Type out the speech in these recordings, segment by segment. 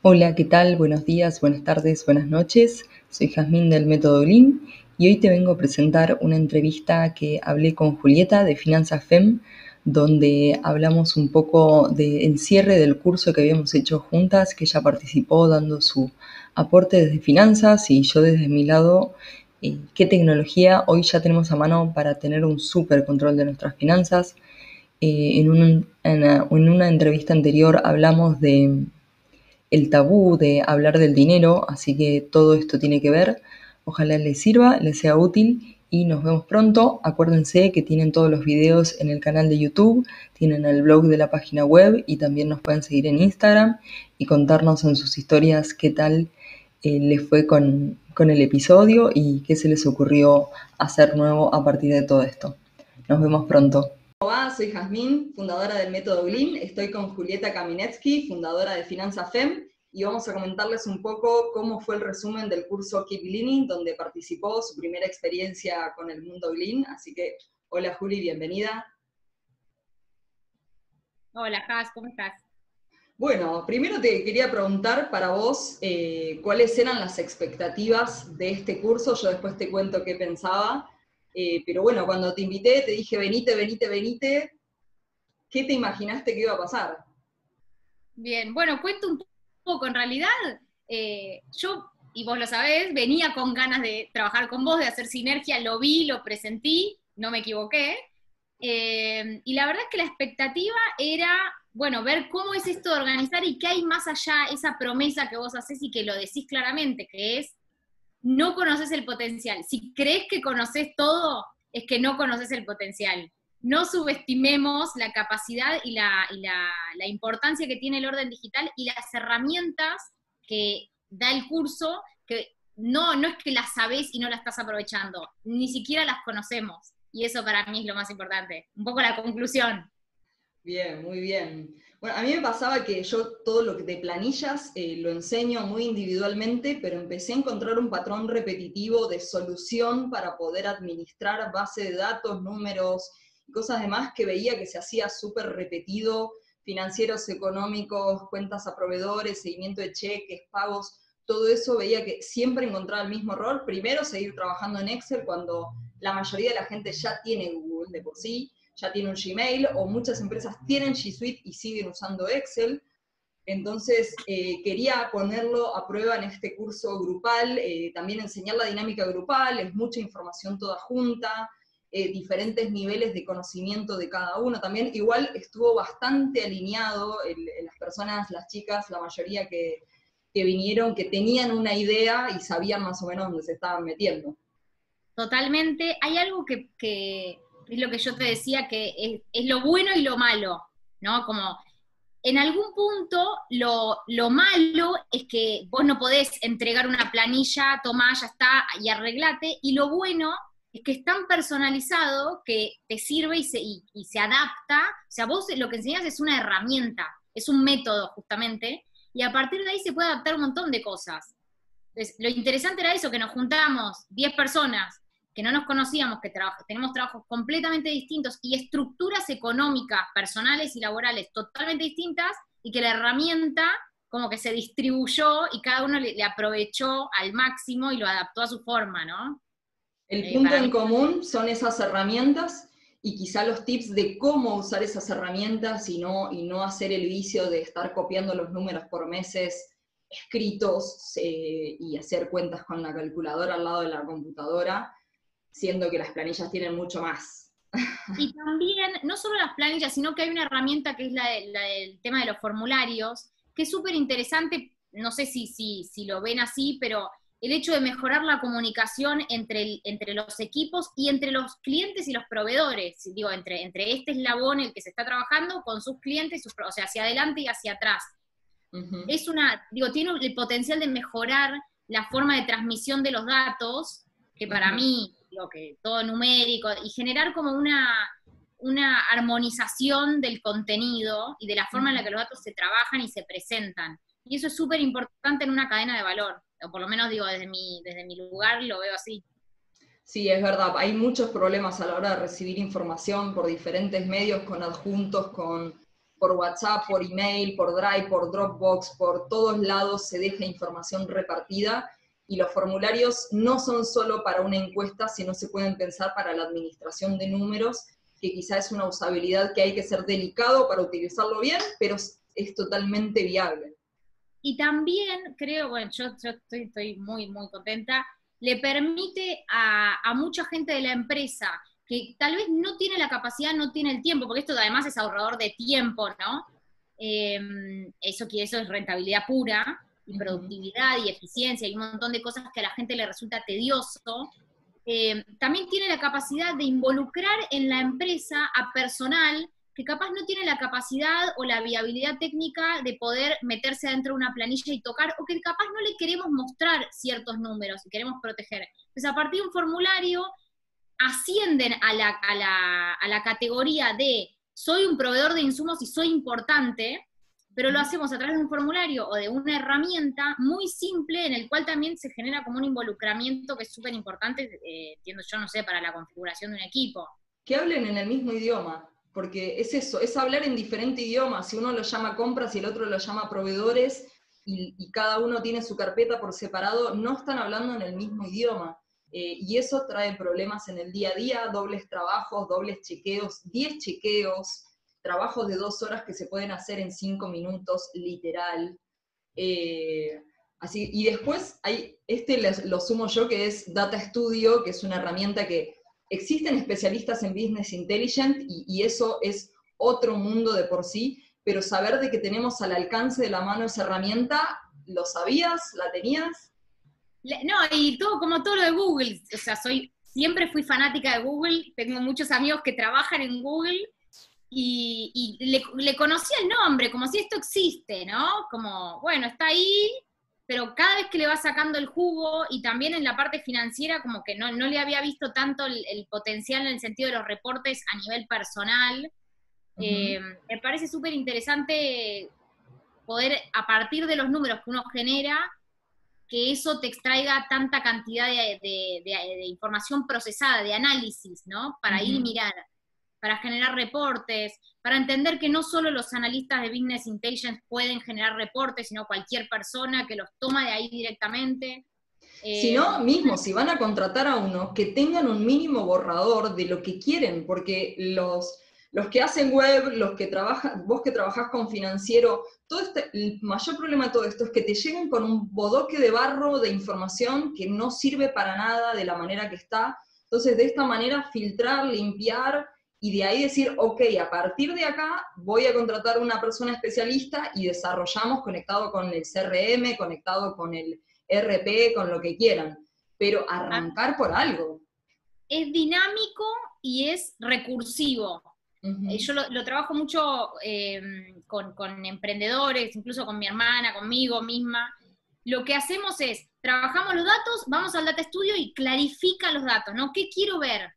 Hola, ¿qué tal? Buenos días, buenas tardes, buenas noches. Soy Jazmín del Método Lean y hoy te vengo a presentar una entrevista que hablé con Julieta de Finanzas FEM, donde hablamos un poco del cierre del curso que habíamos hecho juntas, que ella participó dando su aporte desde finanzas y yo desde mi lado, eh, qué tecnología hoy ya tenemos a mano para tener un súper control de nuestras finanzas. Eh, en una entrevista anterior hablamos de el tabú de hablar del dinero, así que todo esto tiene que ver. Ojalá les sirva, les sea útil y nos vemos pronto. Acuérdense que tienen todos los videos en el canal de YouTube, tienen el blog de la página web y también nos pueden seguir en Instagram y contarnos en sus historias qué tal eh, les fue con, con el episodio y qué se les ocurrió hacer nuevo a partir de todo esto. Nos vemos pronto. Hola, soy Jazmín, fundadora del Método Glin. Estoy con Julieta Kaminetsky, fundadora de Finanza FEM, y vamos a comentarles un poco cómo fue el resumen del curso Keep Gleaning, donde participó su primera experiencia con el mundo Glin. Así que, hola Juli, bienvenida. Hola Jaz, ¿cómo estás? Bueno, primero te quería preguntar para vos eh, cuáles eran las expectativas de este curso. Yo después te cuento qué pensaba. Eh, pero bueno, cuando te invité, te dije, venite, venite, venite. ¿Qué te imaginaste que iba a pasar? Bien, bueno, cuento un poco. En realidad, eh, yo, y vos lo sabés, venía con ganas de trabajar con vos, de hacer sinergia, lo vi, lo presentí, no me equivoqué. Eh, y la verdad es que la expectativa era, bueno, ver cómo es esto de organizar y qué hay más allá, esa promesa que vos haces y que lo decís claramente, que es no conoces el potencial. Si crees que conoces todo, es que no conoces el potencial. No subestimemos la capacidad y la, importancia que tiene el orden digital y las herramientas que da el curso, que no, no es que las sabes y no las estás aprovechando, ni siquiera las conocemos. Y eso para mí es lo más importante. Un poco la conclusión. Bien, muy bien. Bueno, a mí me pasaba que yo todo lo de planillas eh, lo enseño muy individualmente, pero empecé a encontrar un patrón repetitivo de solución para poder administrar base de datos, números cosas demás que veía que se hacía súper repetido, financieros económicos, cuentas a proveedores, seguimiento de cheques, pagos, todo eso veía que siempre encontraba el mismo error. Primero, seguir trabajando en Excel cuando la mayoría de la gente ya tiene Google de por sí ya tiene un Gmail o muchas empresas tienen G Suite y siguen usando Excel. Entonces, eh, quería ponerlo a prueba en este curso grupal, eh, también enseñar la dinámica grupal, es mucha información toda junta, eh, diferentes niveles de conocimiento de cada uno. También igual estuvo bastante alineado en las personas, las chicas, la mayoría que, que vinieron, que tenían una idea y sabían más o menos dónde se estaban metiendo. Totalmente. Hay algo que es lo que yo te decía, que es, lo bueno y lo malo, ¿no? Como en algún punto lo, lo, malo es que vos no podés entregar una planilla, tomá, ya está, y arreglate, y lo bueno es que es tan personalizado que te sirve y se, y, se adapta, o sea, vos lo que enseñas es una herramienta, es un método justamente, y a partir de ahí se puede adaptar un montón de cosas. Lo interesante era eso, que nos juntamos 10 personas que no nos conocíamos, que tenemos trabajos completamente distintos y estructuras económicas, personales y laborales totalmente distintas, y que la herramienta como que se distribuyó y cada uno le, aprovechó al máximo y lo adaptó a su forma, ¿no? El eh, punto en común son esas herramientas y quizá los tips de cómo usar esas herramientas y no, y no hacer el vicio de estar copiando los números por meses escritos eh, y hacer cuentas con la calculadora al lado de la computadora, siendo que las planillas tienen mucho más. Y también, no solo las planillas, sino que hay una herramienta que es la, del tema de los formularios, que es súper interesante, no sé si, si, si lo ven así, pero el hecho de mejorar la comunicación entre, entre los equipos y entre los clientes y los proveedores, digo, entre, entre este eslabón el que se está trabajando con sus clientes, sus, o sea, hacia adelante y hacia atrás. Es una, digo, tiene el potencial de mejorar la forma de transmisión de los datos, que para mí que todo numérico, y generar como una, una armonización del contenido y de la forma en la que los datos se trabajan y se presentan. Y eso es súper importante en una cadena de valor, o por lo menos digo, desde mi, desde mi lugar lo veo así. Sí, es verdad, hay muchos problemas a la hora de recibir información por diferentes medios, con adjuntos, con por WhatsApp, por email, por Drive, por Dropbox, por todos lados se deja información repartida y los formularios no son solo para una encuesta, sino se pueden pensar para la administración de números, que quizá es una usabilidad que hay que ser delicado para utilizarlo bien, pero es totalmente viable. Y también creo, bueno, yo, estoy, muy, muy contenta, le permite a, mucha gente de la empresa que tal vez no tiene la capacidad, no tiene el tiempo, porque esto además es ahorrador de tiempo, ¿no? Em, eso eso es rentabilidad pura, y productividad y eficiencia, y un montón de cosas que a la gente le resulta tedioso. Em, también tiene la capacidad de involucrar en la empresa a personal que capaz no tiene la capacidad o la viabilidad técnica de poder meterse dentro de una planilla y tocar, o que capaz no le queremos mostrar ciertos números y queremos proteger. Entonces, a partir de un formulario, ascienden a la, categoría de soy un proveedor de insumos y soy importante, pero lo hacemos a través de un formulario o de una herramienta muy simple en el cual también se genera como un involucramiento que es súper importante, eh, entiendo yo, no sé, para la configuración de un equipo. Que hablen en el mismo idioma, porque es eso, es hablar en diferente idioma, si uno lo llama compras y el otro lo llama proveedores y, y cada uno tiene su carpeta por separado, no están hablando en el mismo idioma. Eh, y eso trae problemas en el día a día, dobles trabajos, dobles chequeos, 10 chequeos, trabajos de dos horas que se pueden hacer en cinco minutos, literal. Eh, así, y después hay, este lo sumo yo, que es Data Studio, que es una herramienta que existen especialistas en Business Intelligence y, y eso es otro mundo de por sí, pero saber de que tenemos al alcance de la mano esa herramienta, ¿lo sabías? ¿La tenías? No, y todo, como todo lo de Google, o sea, soy, siempre fui fanática de Google, tengo muchos amigos que trabajan en Google, y, le, conocí el nombre, como si esto existe, ¿no? Como, bueno, está ahí, pero cada vez que le va sacando el jugo, y también en la parte financiera, como que no, le había visto tanto el, potencial en el sentido de los reportes a nivel personal. Eh, me parece súper interesante poder, a partir de los números que uno genera, que eso te extraiga tanta cantidad de, información procesada, de análisis, ¿no? Para ir y mirar, para generar reportes, para entender que no solo los analistas de Business Intelligence pueden generar reportes, sino cualquier persona que los toma de ahí directamente. Si no, eh, mismo, si van a contratar a uno, que tengan un mínimo borrador de lo que quieren, porque los los que hacen web, los que trabajan, vos que trabajás con financiero, todo este, el mayor problema de todo esto es que te lleguen con un bodoque de barro de información que no sirve para nada de la manera que está. Entonces, de esta manera, filtrar, limpiar y de ahí decir, ok, a partir de acá voy a contratar una persona especialista y desarrollamos conectado con el CRM, conectado con el RP, con lo que quieran. Pero arrancar por algo. Es dinámico y es recursivo. Eh, yo lo, trabajo mucho em, con, emprendedores, incluso con mi hermana, conmigo misma. Lo que hacemos es, trabajamos los datos, vamos al Data Studio y clarifica los datos, ¿no? ¿Qué quiero ver?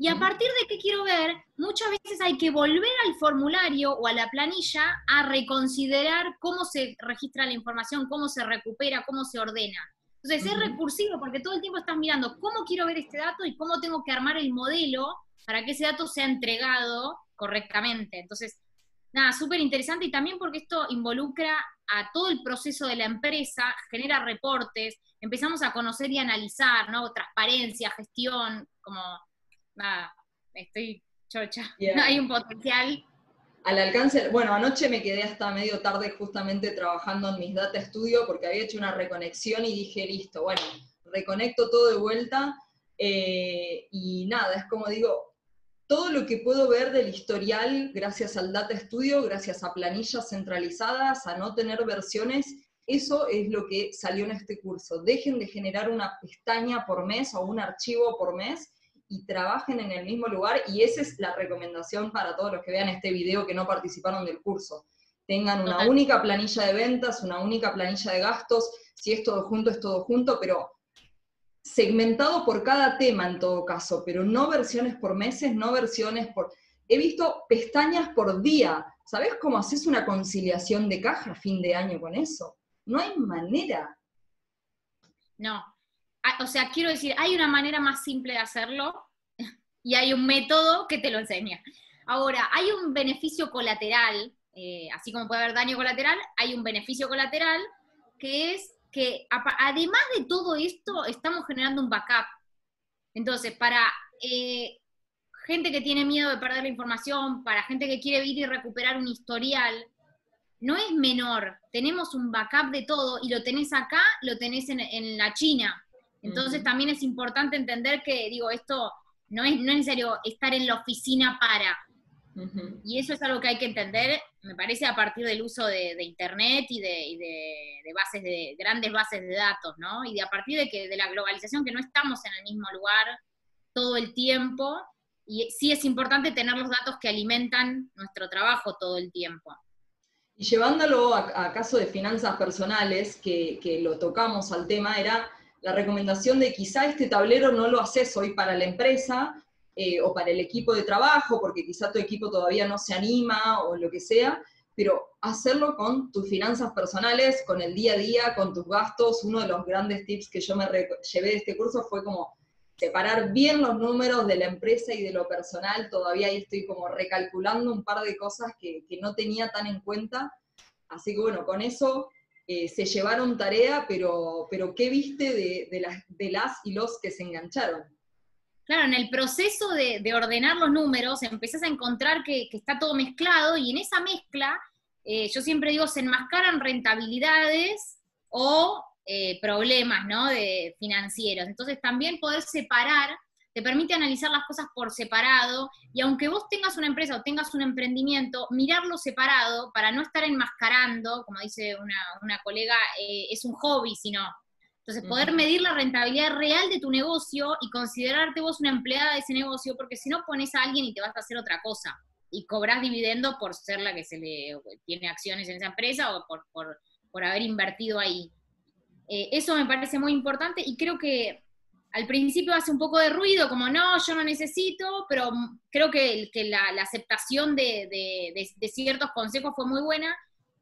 Y a partir de qué quiero ver, muchas veces hay que volver al formulario o a la planilla a reconsiderar cómo se registra la información, cómo se recupera, cómo se ordena. Entonces es recursivo porque todo el tiempo estás mirando cómo quiero ver este dato y cómo tengo que armar el modelo para que ese dato sea entregado correctamente. Entonces, nada, súper interesante y también porque esto involucra a todo el proceso de la empresa, genera reportes, empezamos a conocer y analizar, ¿no? Transparencia, gestión, como, nada, estoy chocha. Hay un potencial. Al alcance, bueno, anoche me quedé hasta medio tarde justamente trabajando en mis data studio porque había hecho una reconexión y dije, listo, bueno, reconecto todo de vuelta. Eh, y nada, es como digo, todo lo que puedo ver del historial gracias al Data Studio, gracias a planillas centralizadas, a no tener versiones, eso es lo que salió en este curso. Dejen de generar una pestaña por mes o un archivo por mes y trabajen en el mismo lugar y esa es la recomendación para todos los que vean este video que no participaron del curso. Tengan una única planilla de ventas, una única planilla de gastos, si es todo junto, es todo junto, pero segmentado por cada tema en todo caso, pero no versiones por meses, no versiones por... He visto pestañas por día. ¿Sabes cómo haces una conciliación de caja a fin de año con eso? No hay manera. No. Ah, o sea, quiero decir, hay una manera más simple de hacerlo y hay un método que te lo enseña. Ahora, hay un beneficio colateral eh, así como puede haber daño colateral, hay un beneficio colateral, que es que además de todo esto, estamos generando un backup. Entonces, para eh, gente que tiene miedo de perder la información, para gente que quiere ir y recuperar un historial, no es menor. Tenemos un backup de todo y lo tenés acá, lo tenés en, la China. Entonces también es importante entender que, digo, esto no es, no es necesario estar en la oficina para. Y eso es algo que hay que entender, me parece, a partir del uso de, Internet y, de, bases de grandes bases de datos, ¿no? Y de a partir de que de la globalización, que no estamos en el mismo lugar todo el tiempo, y sí es importante tener los datos que alimentan nuestro trabajo todo el tiempo. Y llevándolo a, caso de finanzas personales, que, que lo tocamos al tema, era la recomendación de quizá este tablero no lo haces hoy para la empresa eh, o para el equipo de trabajo, porque quizá tu equipo todavía no se anima o lo que sea, pero hacerlo con tus finanzas personales, con el día a día, con tus gastos. Uno de los grandes tips que yo me llevé de este curso fue como separar bien los números de la empresa y de lo personal. Todavía ahí estoy como recalculando un par de cosas que, no tenía tan en cuenta. Así que bueno, con eso eh, se llevaron tarea, pero, pero ¿qué viste de, las, de las y los que se engancharon? Claro, en el proceso de, ordenar los números empezás a encontrar que, está todo mezclado y en esa mezcla, eh, yo siempre digo, se enmascaran rentabilidades o eh, problemas ¿no? de financieros. Entonces también poder separar te permite analizar las cosas por separado y aunque vos tengas una empresa o tengas un emprendimiento, mirarlo separado para no estar enmascarando, como dice una, colega, eh, es un hobby, sino. Entonces, poder medir la rentabilidad real de tu negocio y considerarte vos una empleada de ese negocio, porque si no pones a alguien y te vas a hacer otra cosa y cobras dividendo por ser la que se le tiene acciones en esa empresa o por, por, haber invertido ahí. Eh, eso me parece muy importante y creo que al principio hace un poco de ruido, como no, yo no necesito, pero creo que, la, aceptación de, ciertos consejos fue muy buena.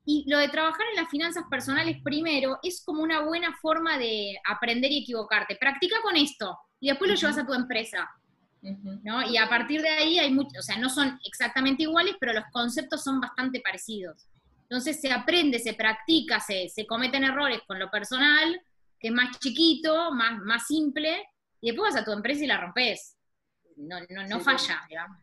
Y lo de trabajar en las finanzas personales primero es como una buena forma de aprender y equivocarte. Practica con esto y después lo llevas a tu empresa. ¿no? Y a partir de ahí hay muchos, o sea, no son exactamente iguales, pero los conceptos son bastante parecidos. Entonces se aprende, se practica, se, se cometen errores con lo personal, que es más chiquito, más, más simple, y después vas a tu empresa y la rompes. No, no, no falla, digamos.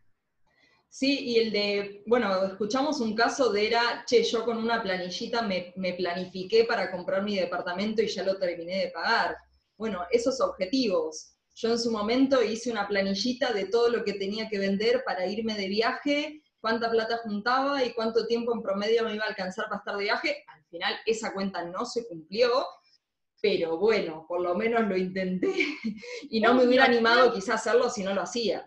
Sí, y el de, bueno, escuchamos un caso de era, che, yo con una planillita me, me, planifiqué para comprar mi departamento y ya lo terminé de pagar. Bueno, esos objetivos. Yo en su momento hice una planillita de todo lo que tenía que vender para irme de viaje, cuánta plata juntaba y cuánto tiempo en promedio me iba a alcanzar para estar de viaje. Al final esa cuenta no se cumplió, pero bueno, por lo menos lo intenté y no me hubiera animado quizás a hacerlo si no lo hacía.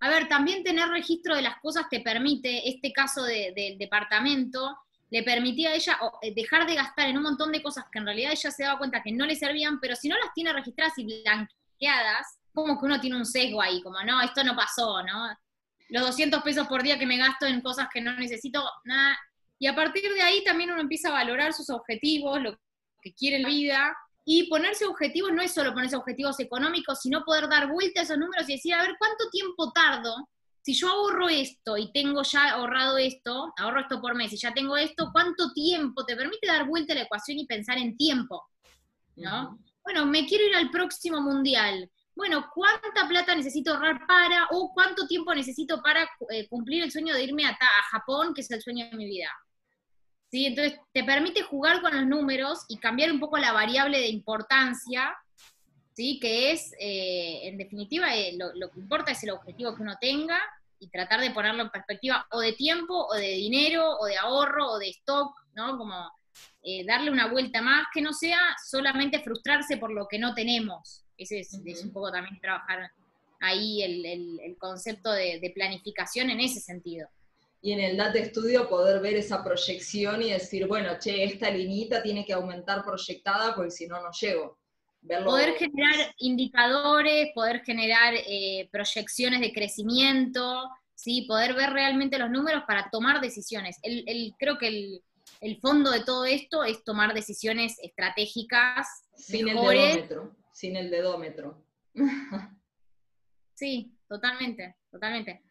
A ver, también tener registro de las cosas te permite, este caso del departamento, le permitía a ella eh, dejar de gastar en un montón de cosas que en realidad ella se daba cuenta que no le servían, pero si no las tiene registradas y blanqueadas, como que uno tiene un sesgo ahí, como no, esto no pasó, ¿no? Los 200 pesos por día que me gasto en cosas que no necesito, nada. Y a partir de ahí también uno empieza a valorar sus objetivos, lo que quiere la vida. Y ponerse objetivos no es solo ponerse objetivos económicos, sino poder dar vuelta a esos números y decir, a ver, ¿cuánto tiempo tardo? Si yo ahorro esto y tengo ya ahorrado esto, ahorro esto por mes y ya tengo esto, ¿cuánto tiempo? Te permite dar vuelta a la ecuación y pensar en tiempo, ¿no? Bueno, me quiero ir al próximo mundial. Bueno, ¿cuánta plata necesito ahorrar para o cuánto tiempo necesito para eh, cumplir el sueño de irme a, a Japón, que es el sueño de mi vida? ¿Sí? Entonces, te permite jugar con los números y cambiar un poco la variable de importancia, ¿sí? Que es, eh, en definitiva, eh, lo, que importa es el objetivo que uno tenga y tratar de ponerlo en perspectiva o de tiempo, o de dinero, o de ahorro, o de stock, ¿no? Como eh, darle una vuelta más, que no sea solamente frustrarse por lo que no tenemos. Ese es, un poco también trabajar ahí el, concepto de planificación en ese sentido y en el Data Studio poder ver esa proyección y decir, bueno, che, esta linita tiene que aumentar proyectada porque si no, no llego. Poder generar indicadores, poder generar eh, proyecciones de crecimiento, ¿sí? poder ver realmente los números para tomar decisiones. El, creo que el, fondo de todo esto es tomar decisiones estratégicas. Sin el dedómetro, sin el dedómetro. sí, totalmente, totalmente.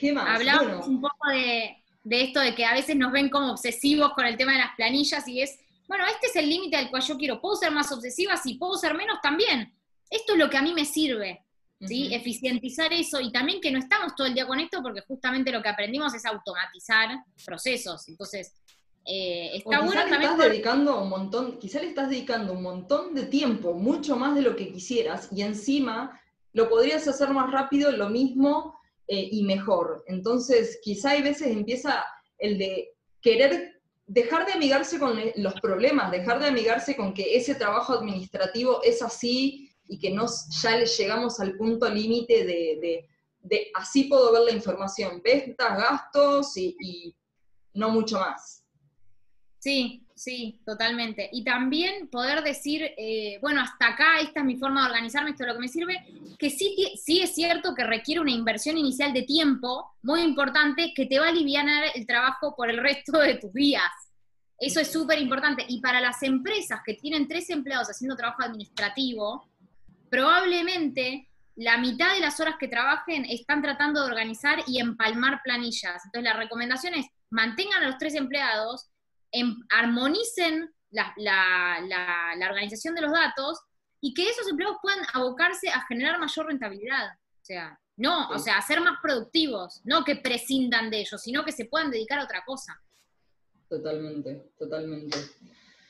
¿Qué más? Hablamos un poco de, de esto de que a veces nos ven como obsesivos con el tema de las planillas y es, bueno, este es el límite al cual yo quiero, puedo ser más obsesiva, si puedo ser menos también. Esto es lo que a mí me sirve, ¿sí? Eficientizar eso y también que no estamos todo el día con esto porque justamente lo que aprendimos es automatizar procesos. Entonces, eh, está bueno le Estás dedicando un montón, quizá le estás dedicando un montón de tiempo, mucho más de lo que quisieras, y encima lo podrías hacer más rápido, lo mismo eh, y mejor. Entonces, quizá hay veces empieza el de querer dejar de amigarse con los problemas, dejar de amigarse con que ese trabajo administrativo es así y que nos, ya le llegamos al punto límite de, de, así puedo ver la información, ventas, gastos y no mucho más. Sí, sí, totalmente. Y también poder decir, eh, bueno, hasta acá, esta es mi forma de organizarme, esto es lo que me sirve, que sí, sí es cierto que requiere una inversión inicial de tiempo muy importante que te va a aliviar el trabajo por el resto de tus días. Eso es súper importante. Y para las empresas que tienen tres empleados haciendo trabajo administrativo, probablemente la mitad de las horas que trabajen están tratando de organizar y empalmar planillas. Entonces la recomendación es mantengan a los tres empleados Em, armonicen la, organización de los datos y que esos empleados puedan abocarse a generar mayor rentabilidad. O sea, no, o sea, a ser más productivos, no que prescindan de ellos, sino que se puedan dedicar a otra cosa. Totalmente, totalmente.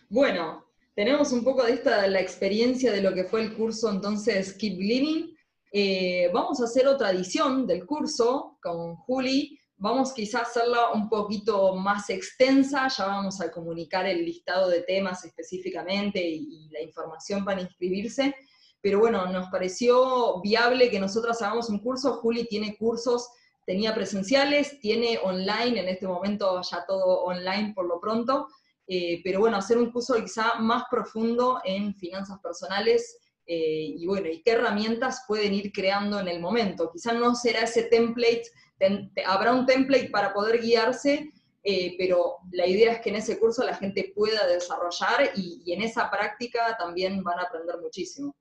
Bueno, tenemos un poco de esta, la experiencia de lo que fue el curso entonces Keep Living. Eh, vamos a hacer otra edición del curso con Juli, Vamos quizás a hacerla un poquito más extensa, ya vamos a comunicar el listado de temas específicamente y, la información para inscribirse, pero bueno, nos pareció viable que nosotras hagamos un curso. Juli tiene cursos, tenía presenciales, tiene online, en este momento ya todo online por lo pronto, eh, pero bueno, hacer un curso quizá más profundo en finanzas personales eh, y bueno, y qué herramientas pueden ir creando en el momento. Quizá no será ese template habrá un template para poder guiarse, eh, pero la idea es que en ese curso la gente pueda desarrollar y, en esa práctica también van a aprender muchísimo.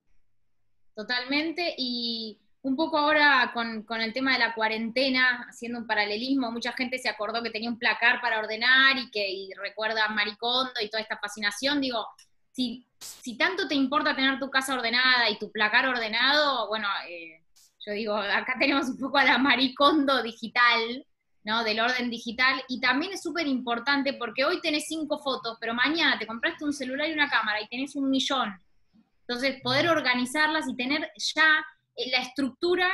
Totalmente, y un poco ahora con, el tema de la cuarentena, haciendo un paralelismo, mucha gente se acordó que tenía un placar para ordenar y que recuerda a Maricondo y toda esta fascinación, digo, si, si tanto te importa tener tu casa ordenada y tu placar ordenado, bueno, eh, yo digo, acá tenemos un poco a la maricondo digital, ¿no? Del orden digital, y también es súper importante porque hoy tenés cinco fotos, pero mañana te compraste un celular y una cámara y tenés un millón. Entonces, poder organizarlas y tener ya eh, la estructura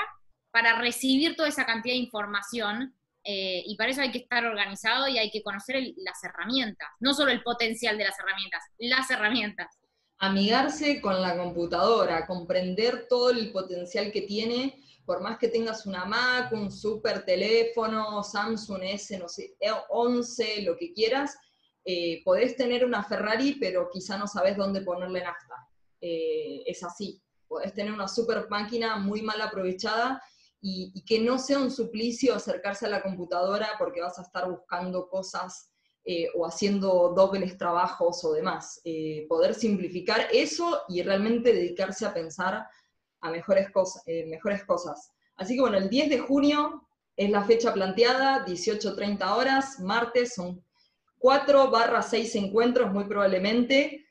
para recibir toda esa cantidad de información, eh, y para eso hay que estar organizado y hay que conocer las herramientas, no solo el potencial de las herramientas, las herramientas amigarse con la computadora, comprender todo el potencial que tiene, por más que tengas una Mac, un super teléfono, Samsung S, no sé, 11, lo que quieras, eh, podés tener una Ferrari, pero quizá no sabes dónde ponerle nafta. Eh, es así. Podés tener una super máquina muy mal aprovechada y, que no sea un suplicio acercarse a la computadora porque vas a estar buscando cosas eh, o haciendo dobles trabajos o demás. Eh, poder simplificar eso y realmente dedicarse a pensar a mejores, cosas, eh, mejores cosas. Así que bueno, el 10 de junio es la fecha planteada, 18.30 horas, martes, son 4 barra 6 encuentros muy probablemente.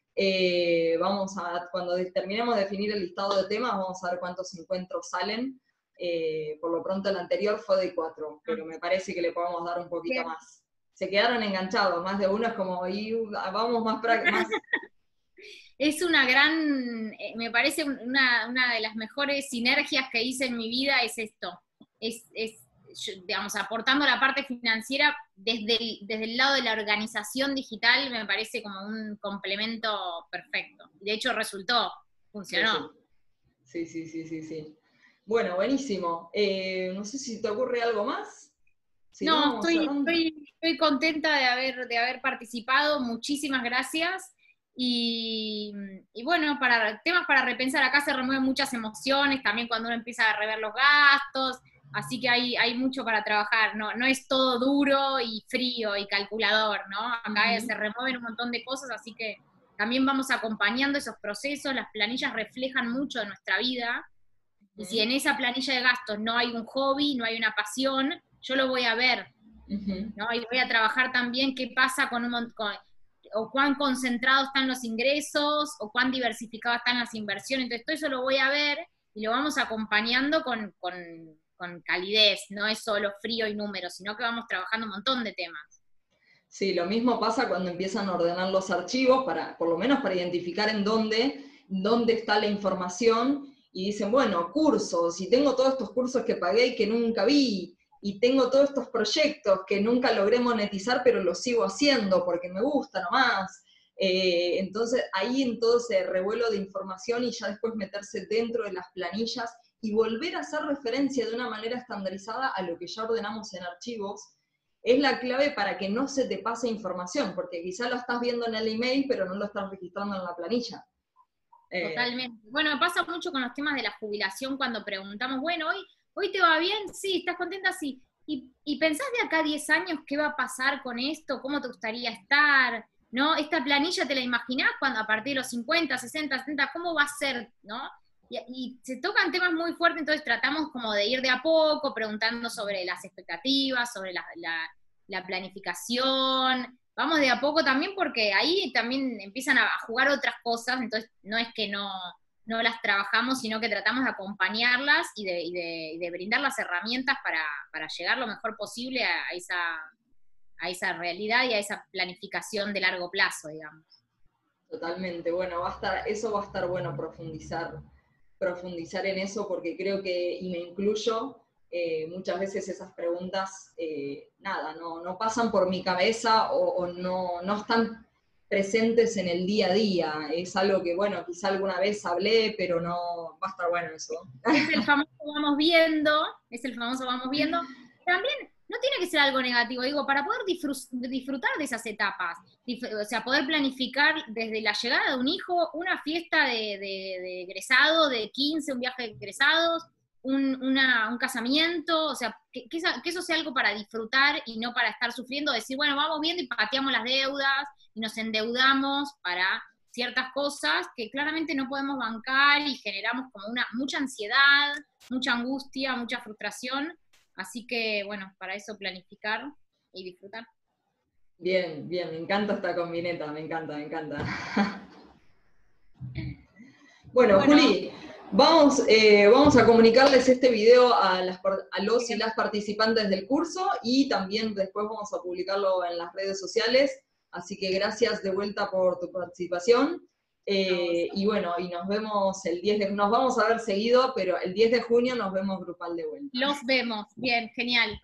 vamos a, cuando terminemos de definir el listado de temas, vamos a ver cuántos encuentros salen. por lo pronto el anterior fue de 4, pero me parece que le podemos dar un poquito más se quedaron enganchados, más de uno es como, y vamos más, más. Es una gran, eh, me parece una, de las mejores sinergias que hice en mi vida es esto, es, digamos, aportando la parte financiera desde el, desde el lado de la organización digital, me parece como un complemento perfecto. De hecho, resultó, funcionó. Sí, sí, sí, sí, sí. Bueno, buenísimo. Eh, no sé si te ocurre algo más no, estoy, estoy, contenta de haber, de haber participado, muchísimas gracias. Y, bueno, para temas para repensar, acá se remueven muchas emociones, también cuando uno empieza a rever los gastos, así que hay, hay mucho para trabajar, no, no es todo duro y frío y calculador, ¿no? Acá se remueven un montón de cosas, así que también vamos acompañando esos procesos, las planillas reflejan mucho de nuestra vida, y si en esa planilla de gastos no hay un hobby, no hay una pasión, yo lo voy a ver ¿no? Y voy a trabajar también qué pasa con un montón, o cuán concentrados están los ingresos, o cuán diversificadas están las inversiones. Entonces, todo eso lo voy a ver y lo vamos acompañando con, con, con calidez, no es solo frío y números, sino que vamos trabajando un montón de temas. Sí, lo mismo pasa cuando empiezan a ordenar los archivos, para, por lo menos para identificar en dónde, dónde está la información, y dicen, bueno, cursos, y tengo todos estos cursos que pagué y que nunca vi, y tengo todos estos proyectos que nunca logré monetizar, pero los sigo haciendo porque me gusta nomás. Eh, entonces, ahí en todo ese revuelo de información y ya después meterse dentro de las planillas y volver a hacer referencia de una manera estandarizada a lo que ya ordenamos en archivos, es la clave para que no se te pase información, porque quizá lo estás viendo en el email, pero no lo estás registrando en la planilla. Eh, Totalmente. Bueno, pasa mucho con los temas de la jubilación cuando preguntamos, bueno, hoy, hoy te va bien, sí, estás contenta, sí. ¿Y, y pensás de acá a 10 años qué va a pasar con esto? ¿Cómo te gustaría estar? ¿No? Esta planilla te la imaginás cuando a partir de los 50, 60, 70, ¿cómo va a ser? ¿No? y, se tocan temas muy fuertes, entonces tratamos como de ir de a poco, preguntando sobre las expectativas, sobre la, planificación, vamos de a poco también porque ahí también empiezan a, jugar otras cosas, entonces no es que no, no las trabajamos, sino que tratamos de acompañarlas y de, de, brindar las herramientas para, para, llegar lo mejor posible a, esa, a esa realidad y a esa planificación de largo plazo, digamos. Totalmente, bueno, va a estar, eso va a estar bueno profundizar profundizar en eso porque creo que, y me incluyo, eh, muchas veces esas preguntas, eh, nada, no, no, pasan por mi cabeza o, no, no, están presentes en el día a día. Es algo que, bueno, quizá alguna vez hablé, pero no va a estar bueno eso. Es el famoso vamos viendo, es el famoso vamos viendo. También no tiene que ser algo negativo, digo, para poder disfrutar de esas etapas, o sea, poder planificar desde la llegada de un hijo una fiesta de, egresado, de 15, un viaje de egresados, un, casamiento, o sea, que, eso sea algo para disfrutar y no para estar sufriendo, decir, bueno, vamos viendo y pateamos las deudas y nos endeudamos para ciertas cosas que claramente no podemos bancar y generamos como una mucha ansiedad, mucha angustia, mucha frustración Así que, bueno, para eso planificar y disfrutar. Bien, bien, me encanta esta combineta, me encanta, me encanta. bueno, Juli, vamos, eh, vamos a comunicarles este video a, a los y las participantes del curso y también después vamos a publicarlo en las redes sociales. Así que gracias de vuelta por tu participación. Eh, y bueno, y nos vemos el 10 de nos vamos a ver seguido, pero el 10 de junio nos vemos grupal de vuelta. Los vemos, bien, genial.